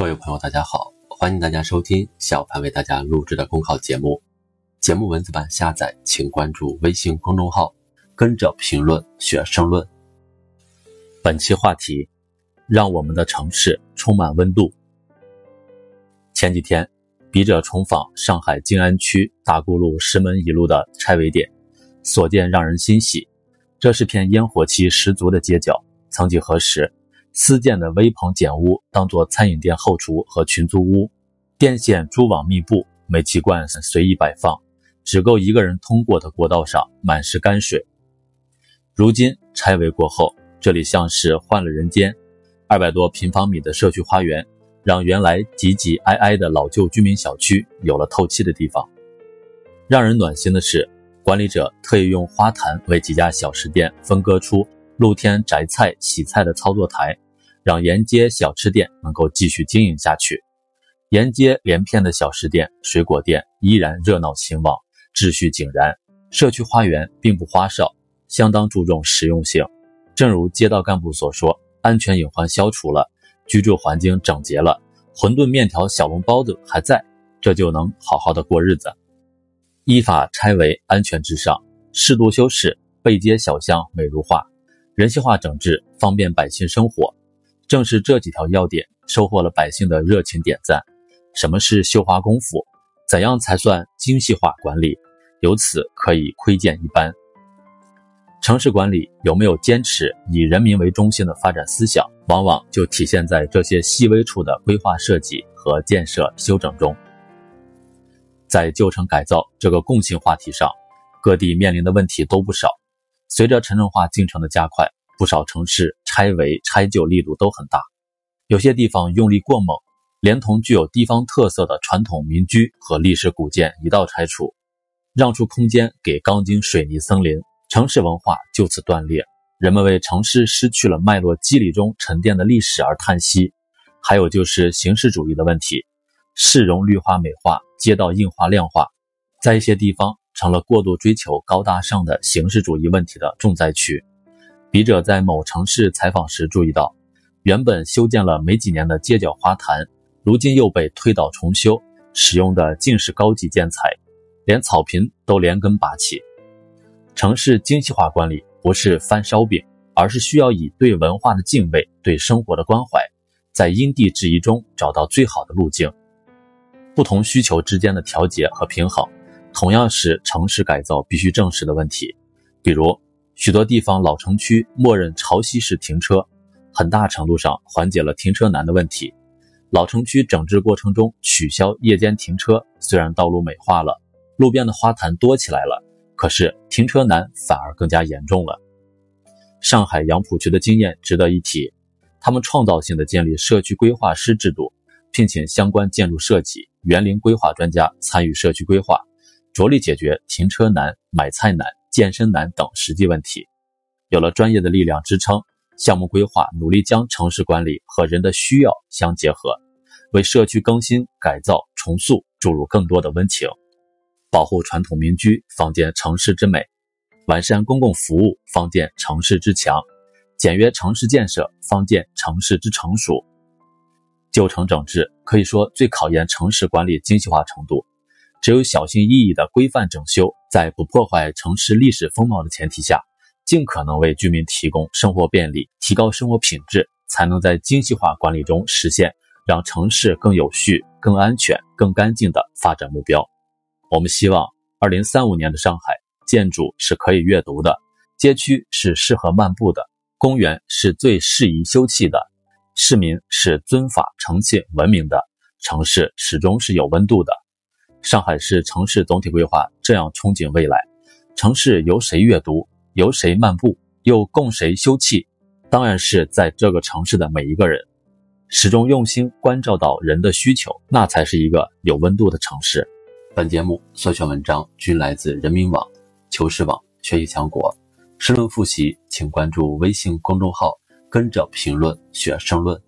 各位朋友，大家好，欢迎大家收听小潘为大家录制的公考节目。节目文字版下载，请关注微信公众号，跟着评论学申论。本期话题：让我们的城市充满温度。前几天，笔者重访上海静安区大沽路石门一路的拆违点，所见让人欣喜。这是片烟火气十足的街角。曾几何时，私建的微棚简屋当做餐饮店后厨和群租屋，电线蛛网密布，煤气罐随意摆放，只够一个人通过的过道上满是泔水。如今拆违过后，这里像是换了人间，二百多平方米的社区花园，让原来挤挤挨挨的老旧居民小区有了透气的地方。让人暖心的是，管理者特意用花坛为几家小食店分割出。露天摘菜、洗菜的操作台，让沿街小吃店能够继续经营下去。沿街连片的小食店、水果店依然热闹兴旺，秩序井然。社区花园并不花哨，相当注重实用性。正如街道干部所说：“安全隐患消除了，居住环境整洁了，馄饨、面条、小笼包子还在，这就能好好的过日子。”依法拆违，安全至上；适度修饰，背街小巷美如画。人性化整治，方便百姓生活，正是这几条要点收获了百姓的热情点赞。什么是绣花功夫？怎样才算精细化管理？由此可以窥见一斑。城市管理有没有坚持以人民为中心的发展思想，往往就体现在这些细微处的规划设计和建设修整中。在旧城改造这个共性话题上，各地面临的问题都不少。随着城镇化进程的加快，不少城市拆违拆旧力度都很大，有些地方用力过猛，连同具有地方特色的传统民居和历史古建一道拆除，让出空间给钢筋水泥森林，城市文化就此断裂。人们为城市失去了脉络肌理中沉淀的历史而叹息。还有就是形式主义的问题，市容绿化美化，街道硬化亮化，在一些地方。成了过度追求高大上的形式主义问题的重灾区。笔者在某城市采访时注意到，原本修建了没几年的街角花坛，如今又被推倒重修，使用的尽是高级建材，连草坪都连根拔起。城市精细化管理不是翻烧饼，而是需要以对文化的敬畏、对生活的关怀，在因地制宜中找到最好的路径，不同需求之间的调节和平衡。同样是城市改造必须正视的问题，比如许多地方老城区默认潮汐式停车，很大程度上缓解了停车难的问题。老城区整治过程中取消夜间停车，虽然道路美化了，路边的花坛多起来了，可是停车难反而更加严重了。上海杨浦区的经验值得一提，他们创造性的建立社区规划师制度，聘请相关建筑设计、园林规划专家参与社区规划。着力解决停车难、买菜难、健身难等实际问题。有了专业的力量支撑，项目规划努力将城市管理和人的需要相结合，为社区更新、改造、重塑注入更多的温情。保护传统民居，方见城市之美；完善公共服务，方见城市之强；简约城市建设，方见城市之成熟。旧城整治可以说最考验城市管理精细化程度。只有小心翼翼的规范整修，在不破坏城市历史风貌的前提下，尽可能为居民提供生活便利，提高生活品质，才能在精细化管理中实现让城市更有序、更安全、更干净的发展目标。我们希望，二零三五年的上海，建筑是可以阅读的，街区是适合漫步的，公园是最适宜休憩的，市民是尊法、诚信、文明的，城市始终是有温度的。上海市城市总体规划这样憧憬未来：城市由谁阅读，由谁漫步，又供谁休憩？当然是在这个城市的每一个人，始终用心关照到人的需求，那才是一个有温度的城市。本节目所选文章均来自人民网、求是网、学习强国。申论复习，请关注微信公众号，跟着评论学申论。